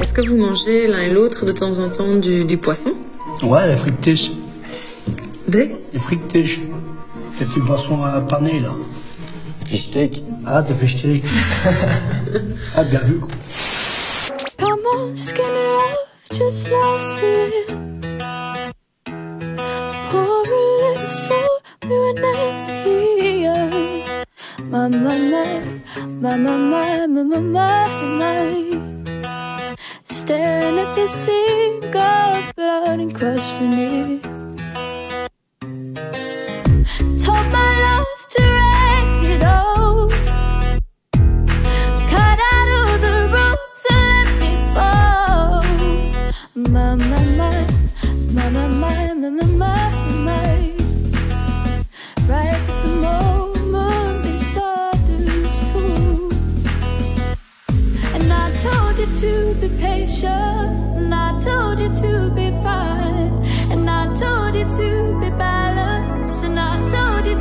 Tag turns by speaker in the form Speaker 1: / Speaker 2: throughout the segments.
Speaker 1: Est-ce que vous mangez l'un et l'autre de temps en temps du, du poisson
Speaker 2: Ouais, la frictiche.
Speaker 1: Des
Speaker 2: Les frictiches. Les petits poissons à paner, là.
Speaker 3: Fichtek.
Speaker 2: Ah, de fichtek. ah, bien vu.
Speaker 4: Come on, skinny love, just last it. Pour a little soul, we were never here. My, my, my, my, my, my, my, my, my. staring at the sea, of blood and questioning.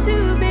Speaker 4: to be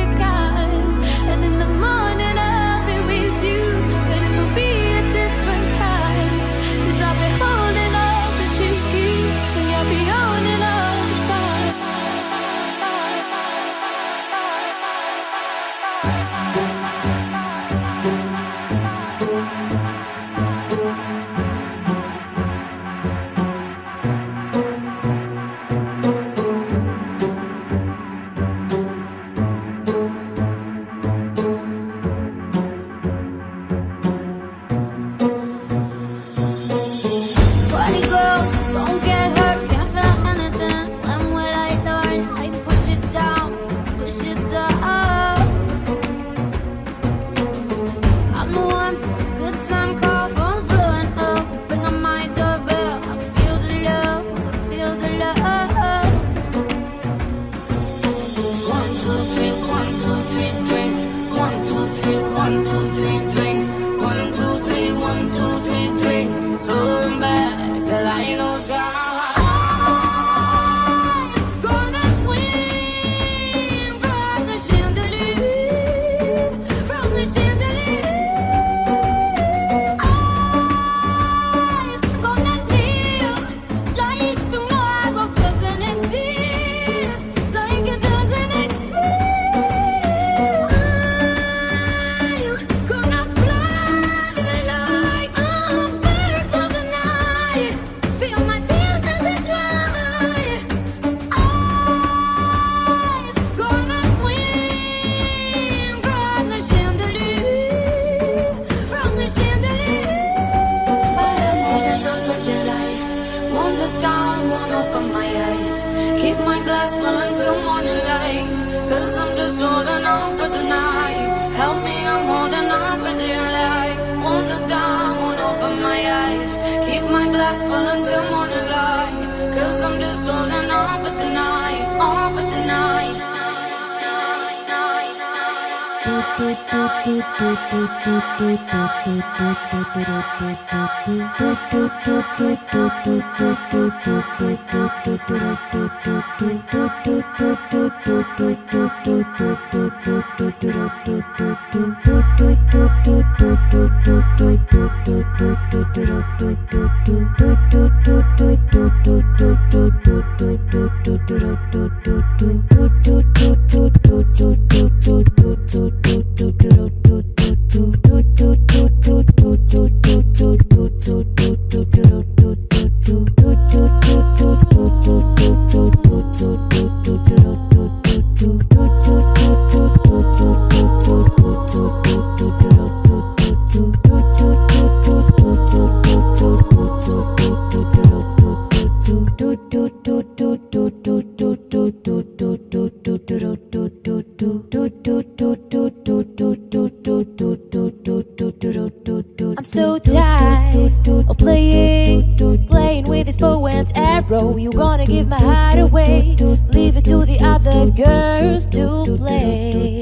Speaker 4: row. You gonna give my heart away, leave it to the other girls to play.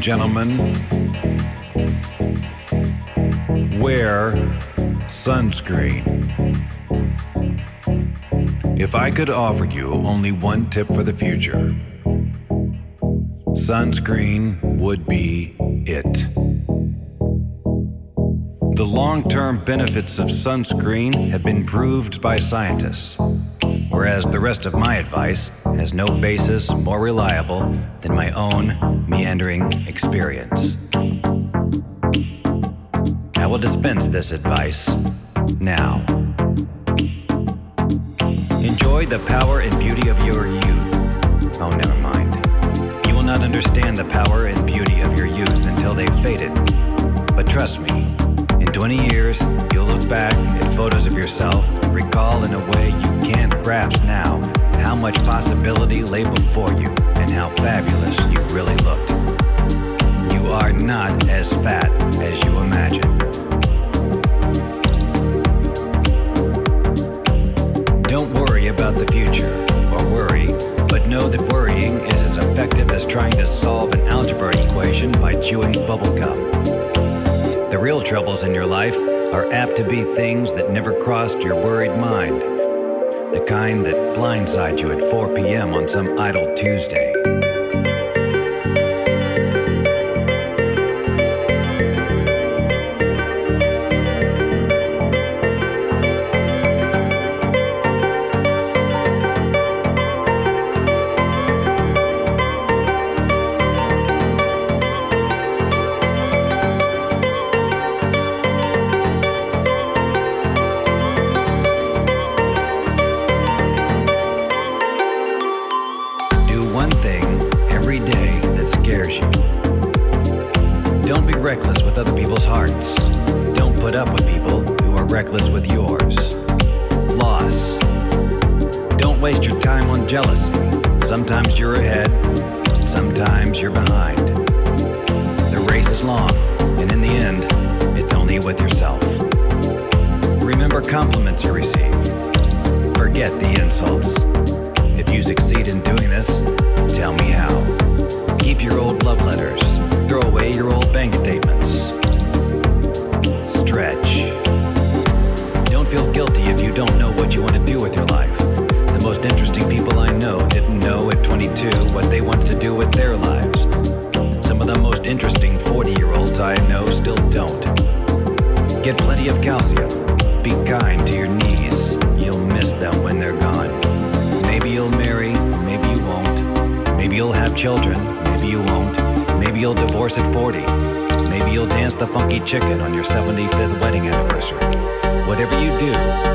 Speaker 5: Gentlemen, wear sunscreen. If I could offer you only one tip for the future, sunscreen would be it. The long term benefits of sunscreen have been proved by scientists, whereas the rest of my advice has no basis more reliable than my own meandering experience. I will dispense this advice now. Enjoy the power and beauty of your youth. Oh, never mind. You will not understand the power and beauty of your youth until they've faded. But trust me, in 20 years, you'll look back at photos of yourself recall in a way you can't grasp now how much possibility lay before you and how fabulous you really looked. You are not as fat as you imagine. Don't worry about the future, or worry, but know that worrying is as effective as trying to solve an algebra equation by chewing bubblegum. The real troubles in your life are apt to be things that never crossed your worried mind. The kind that blindside you at 4 p.m. on some idle Tuesday.
Speaker 6: Maybe you'll have children, maybe you won't. Maybe you'll divorce at 40. Maybe you'll dance the funky chicken on your 75th wedding anniversary. Whatever you do,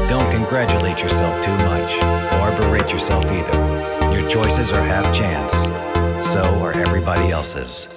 Speaker 6: don't congratulate yourself too much or berate yourself either. Your choices are half chance, so are everybody else's.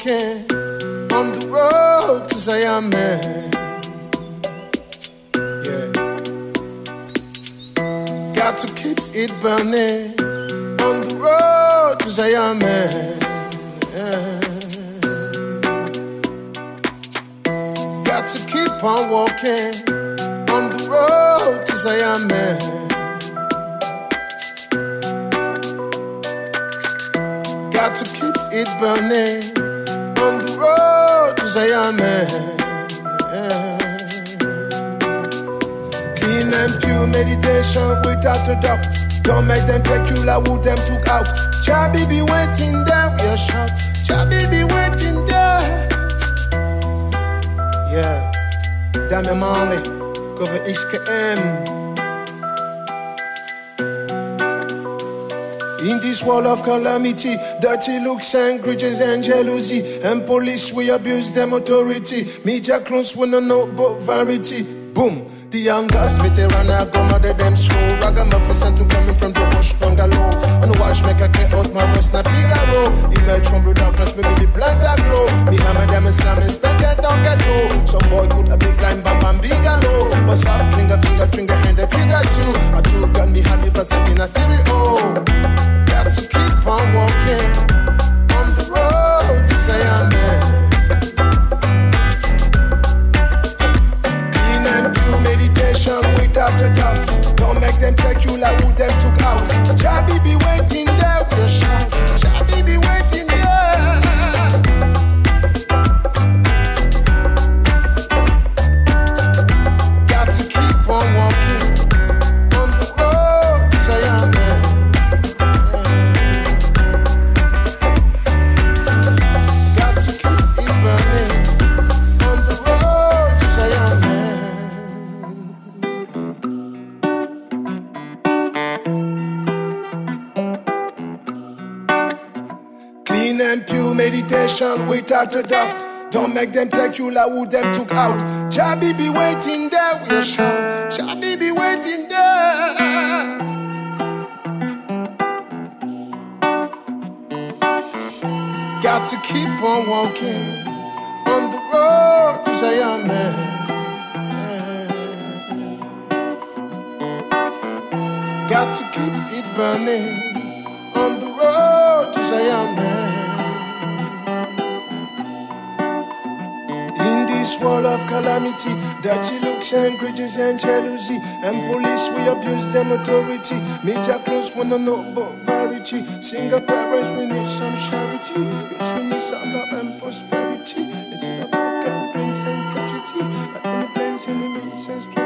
Speaker 7: Walking on the road to Zion. Yeah. Got to keep it burning on the road to Zion. Yeah. Got to keep on walking on the road to Zion. Got to keep it burning meditation without a doubt. Don't make them take you like who them took out. Chabi be waiting there, we are shout. Chabi be waiting there. Yeah, damn Marley, cover XKM. In this world of calamity, dirty looks and grudges and jealousy, and police we abuse them authority. Media clones wanna know about variety. Boom. The youngest veteran I go mother them slow. Ragamuffin sent to coming from the bush bungalow. And watch make a clear out my voice na Figaro. Emerge from the darkness me the blind that glow. Me hammer them and slam inspect it don't get low Some boy put a big line bam bam bigalow But soft trigger finger trigger hand the trigger too. I two gun me pass it in a stereo. Got to keep on walking Chabi be waiting without a doubt. Don't make them take you like who them took out. Chabi be waiting there, we shout. Chabi be waiting there. Got to keep on walking on the road to Zion. Got to keep it burning of calamity, dirty looks and grudges and jealousy, and police we abuse them authority. Media close wanna know about variety. Single parents we need some charity. Yes, we need some love and prosperity. Is it about broken dreams and tragedy? Any plans, and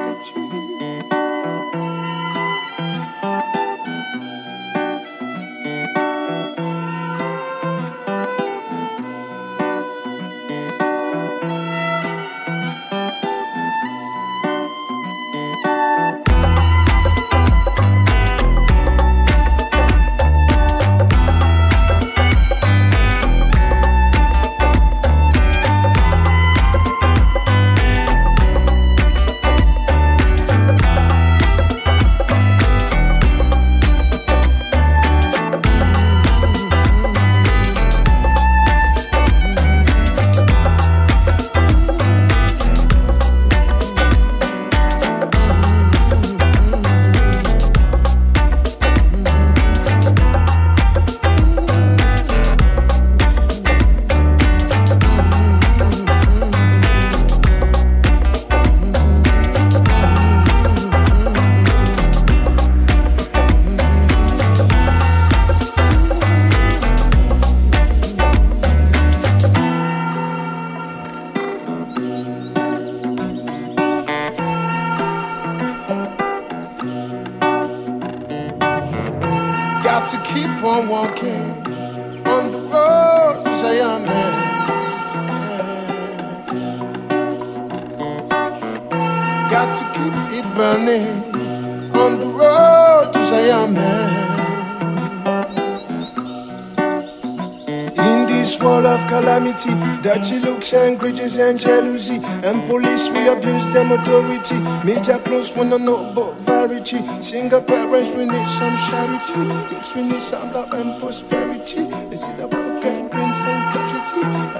Speaker 7: dirty looks and grudges and jealousy, and police we abuse them authority. Media close wanna know about variety. Single parents we need some charity. Yes, we need some love and prosperity. Is it a broken dreams and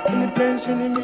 Speaker 8: Any plans, any means and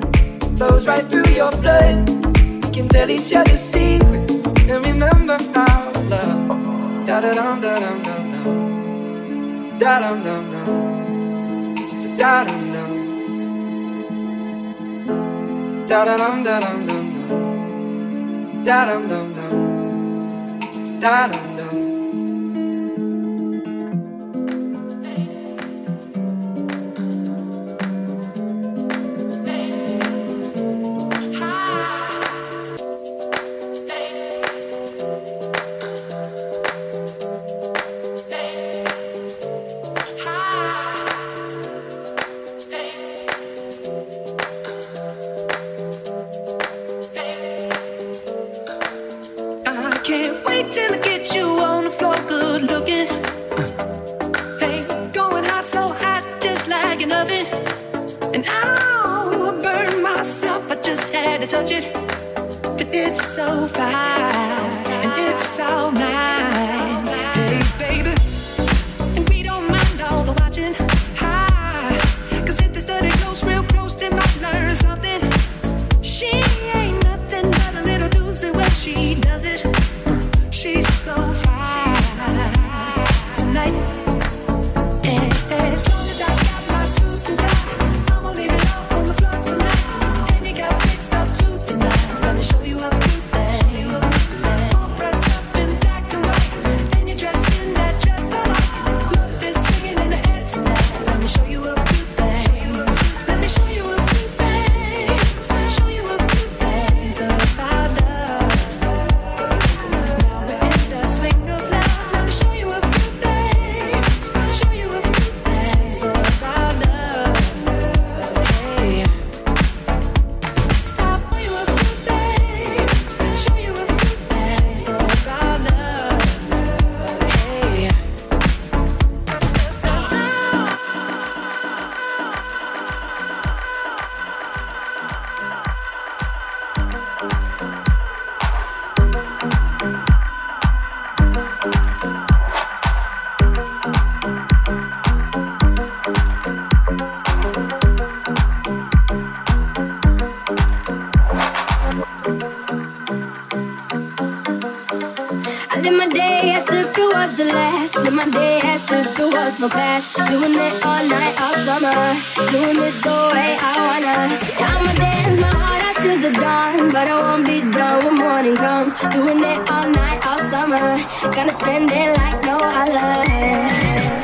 Speaker 9: flows right through your blood. We can tell each other secrets and remember how love. Da da dum da dum dum dum. Da dum dum dum. Da dum dum. Da da dum da dum dum dum. Da dum dum dum. Da dum dum.
Speaker 10: was the last, then my day as if there was no past. Doing it all night, all summer, doing it the way I wanna. Yeah, I'ma dance my heart out till the dawn, but I won't be done when morning comes. Doing it all night, all summer, gonna spend it like no other.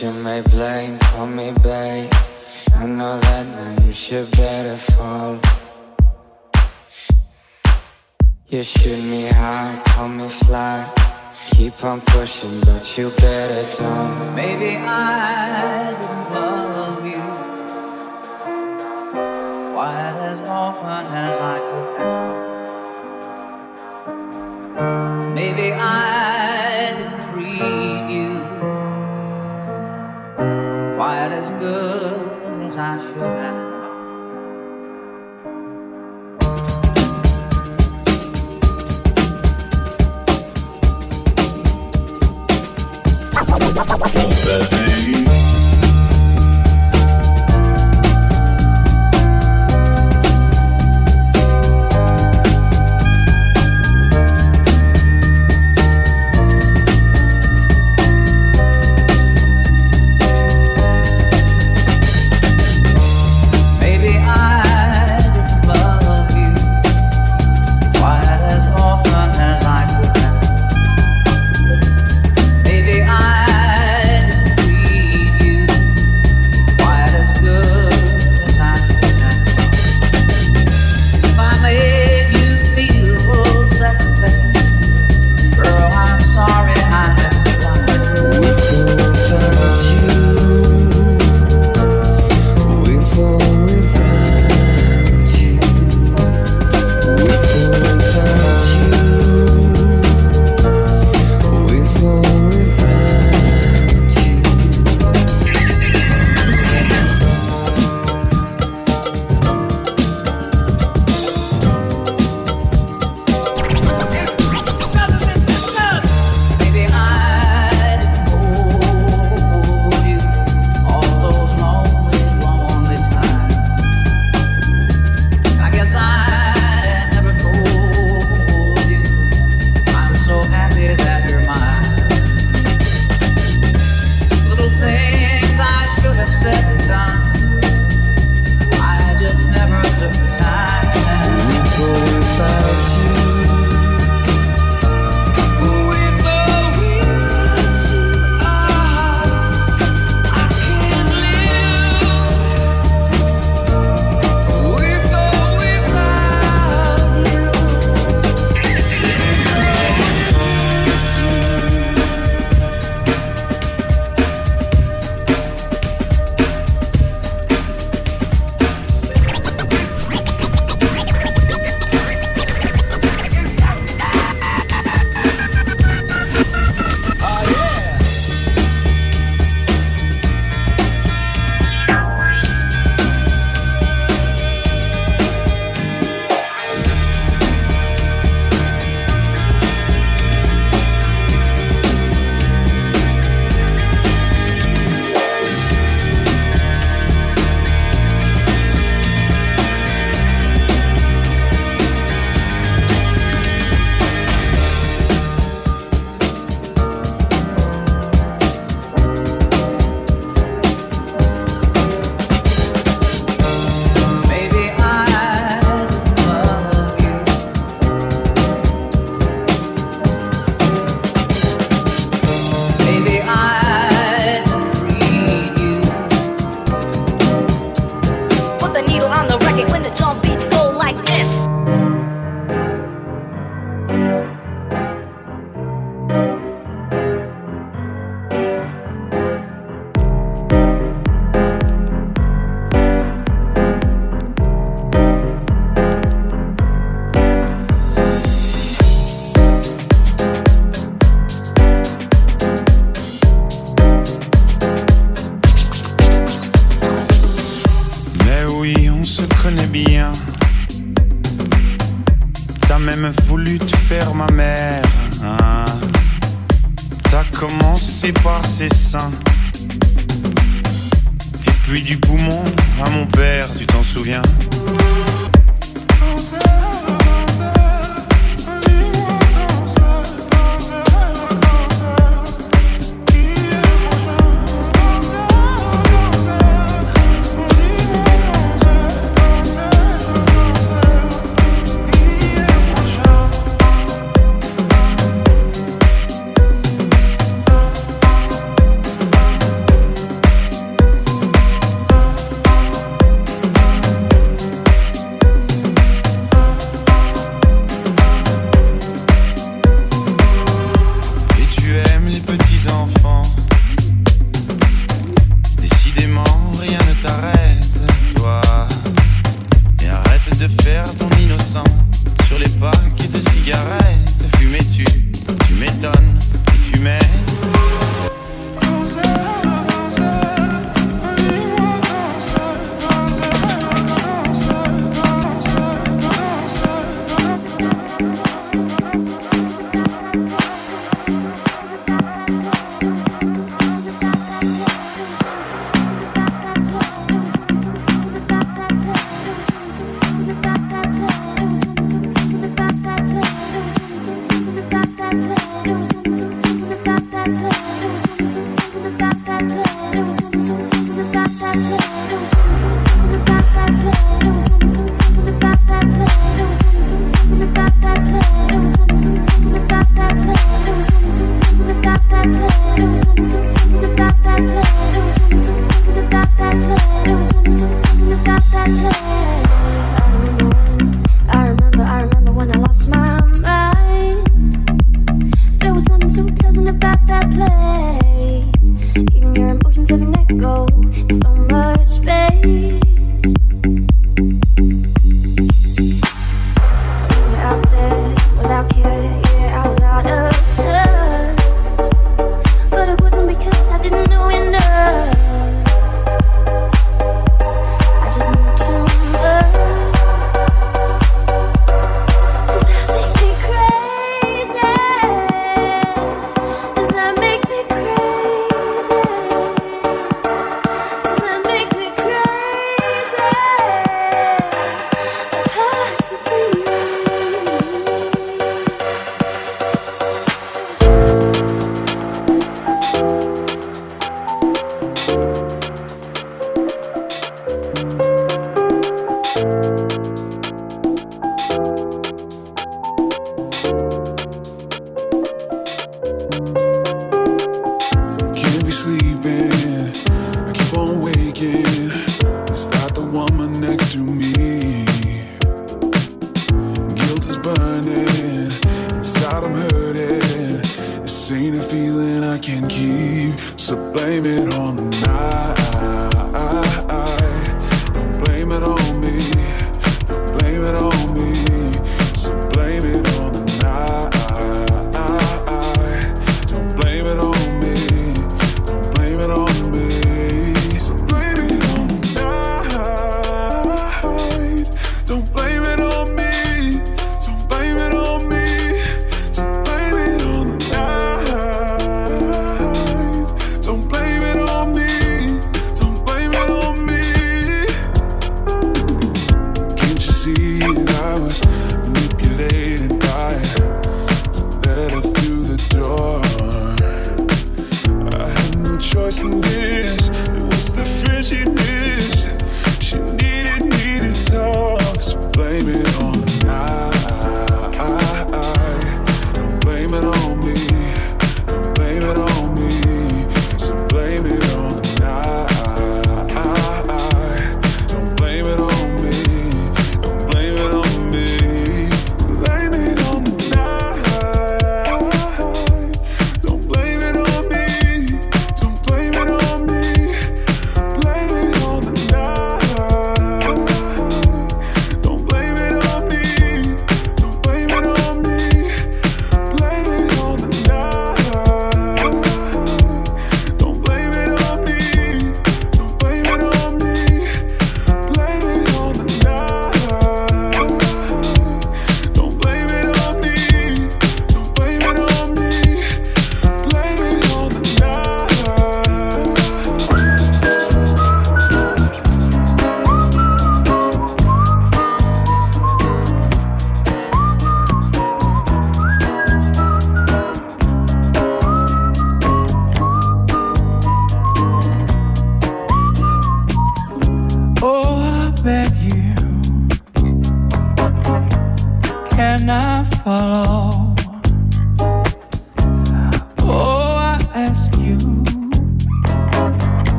Speaker 11: You may blame for me, babe. I know that now you should better fall. You shoot me high, call me fly. Keep on pushing, but you better don't.
Speaker 12: Maybe I didn't love you Quite as often as I could have. Maybe I
Speaker 13: desfogar, tá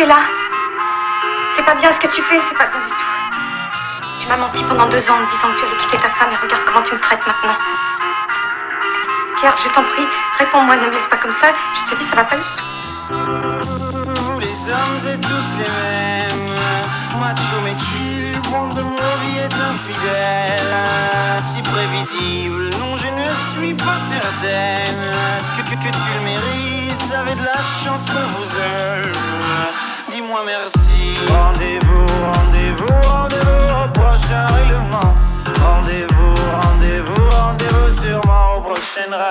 Speaker 13: tu
Speaker 14: es là. C'est pas bien ce que tu fais, c'est pas bien du tout. Tu m'as menti pendant deux ans en me disant que tu allais quitter ta femme et regarde comment tu me traites maintenant. Pierre, je t'en prie, réponds-moi, ne me laisse pas comme ça. Je te dis, ça va pas du tout.
Speaker 15: Vous les hommes êtes tous les mêmes Macho mais chill, monde de mon vie est infidèle Si prévisible, non je ne suis pas certaine Que, que, que tu le mérites, avez de la chance qu'on vous aime Dis-moi merci Rendez-vous, rendez-vous, rendez-vous au prochain règlement Rendez-vous, rendez-vous, rendez-vous sûrement au prochain rêve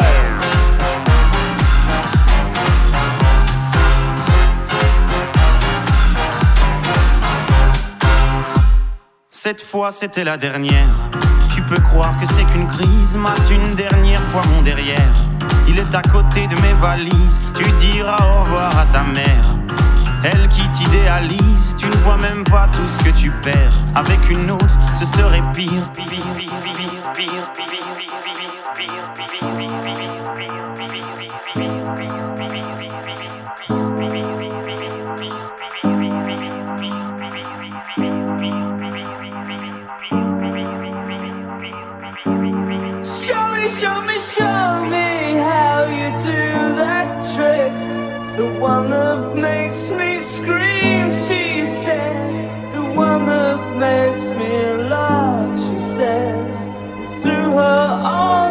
Speaker 15: Cette fois c'était la dernière. Tu peux croire que c'est qu'une crise, mate une dernière fois mon derrière. Il est à côté de mes valises, tu diras au revoir à ta mère. Elle qui t'idéalise, tu ne vois même pas tout ce que tu perds. Avec une autre, ce serait pire. pire, pire, pire, pire, pire,
Speaker 16: one that makes me scream, she said. The one that makes me laugh, she said. Threw her arms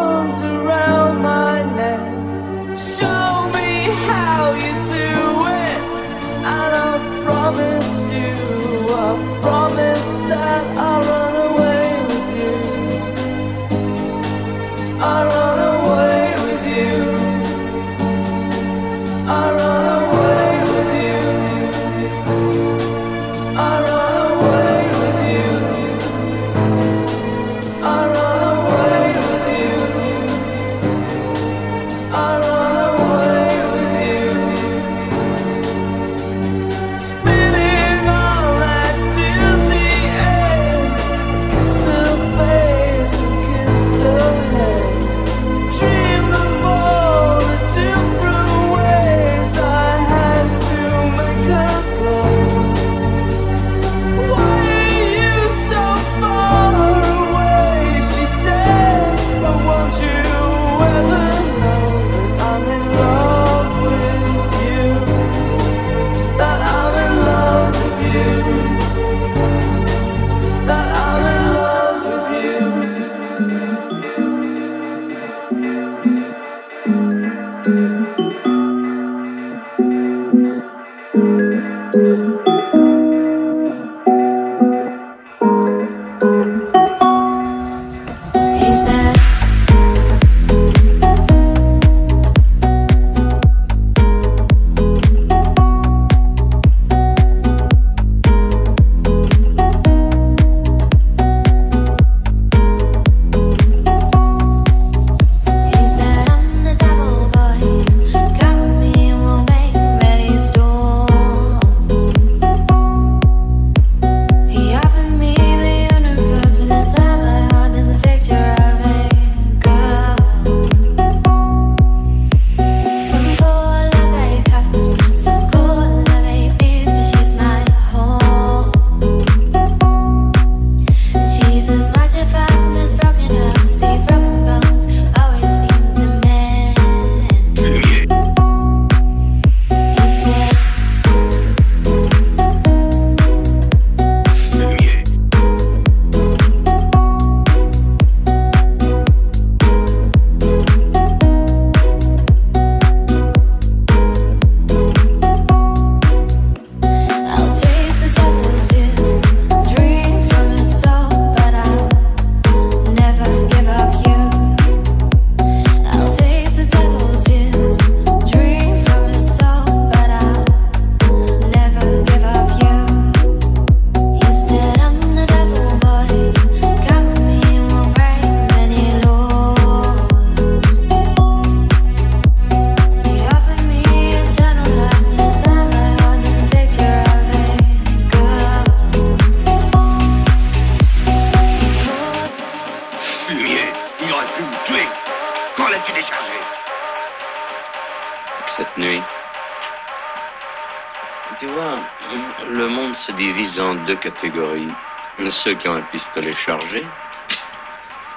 Speaker 17: Ceux qui ont un pistolet chargé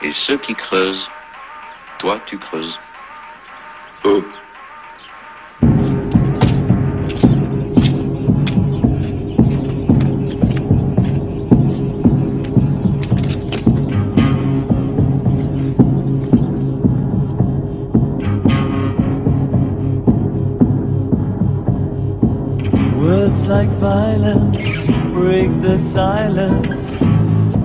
Speaker 17: et ceux qui creusent. Toi, tu creuses. Oh.
Speaker 16: Words like violence break the silence,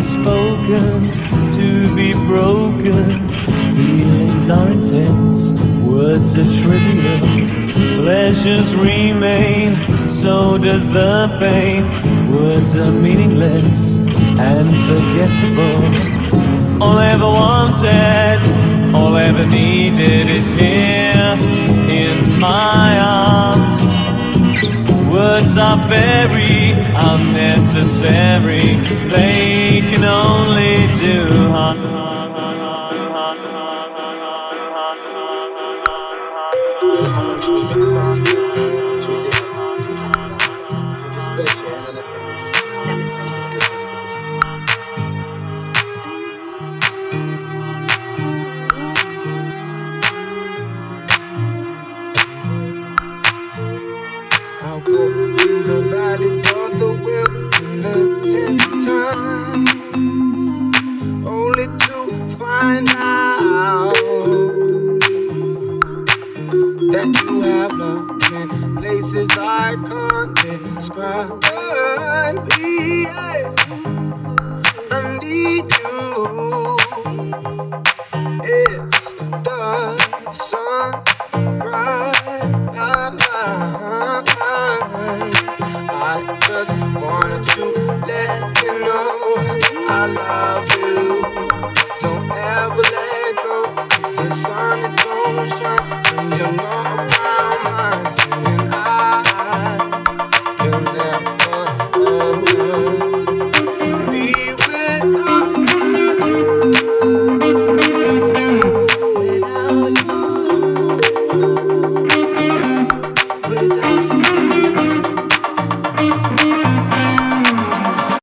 Speaker 16: Spoken to be broken. Feelings are intense, words are trivial. Pleasures remain, so does the pain. Words are meaningless and forgettable. All I ever wanted, all I ever needed is here in my arms. Are very unnecessary, they can only do harm.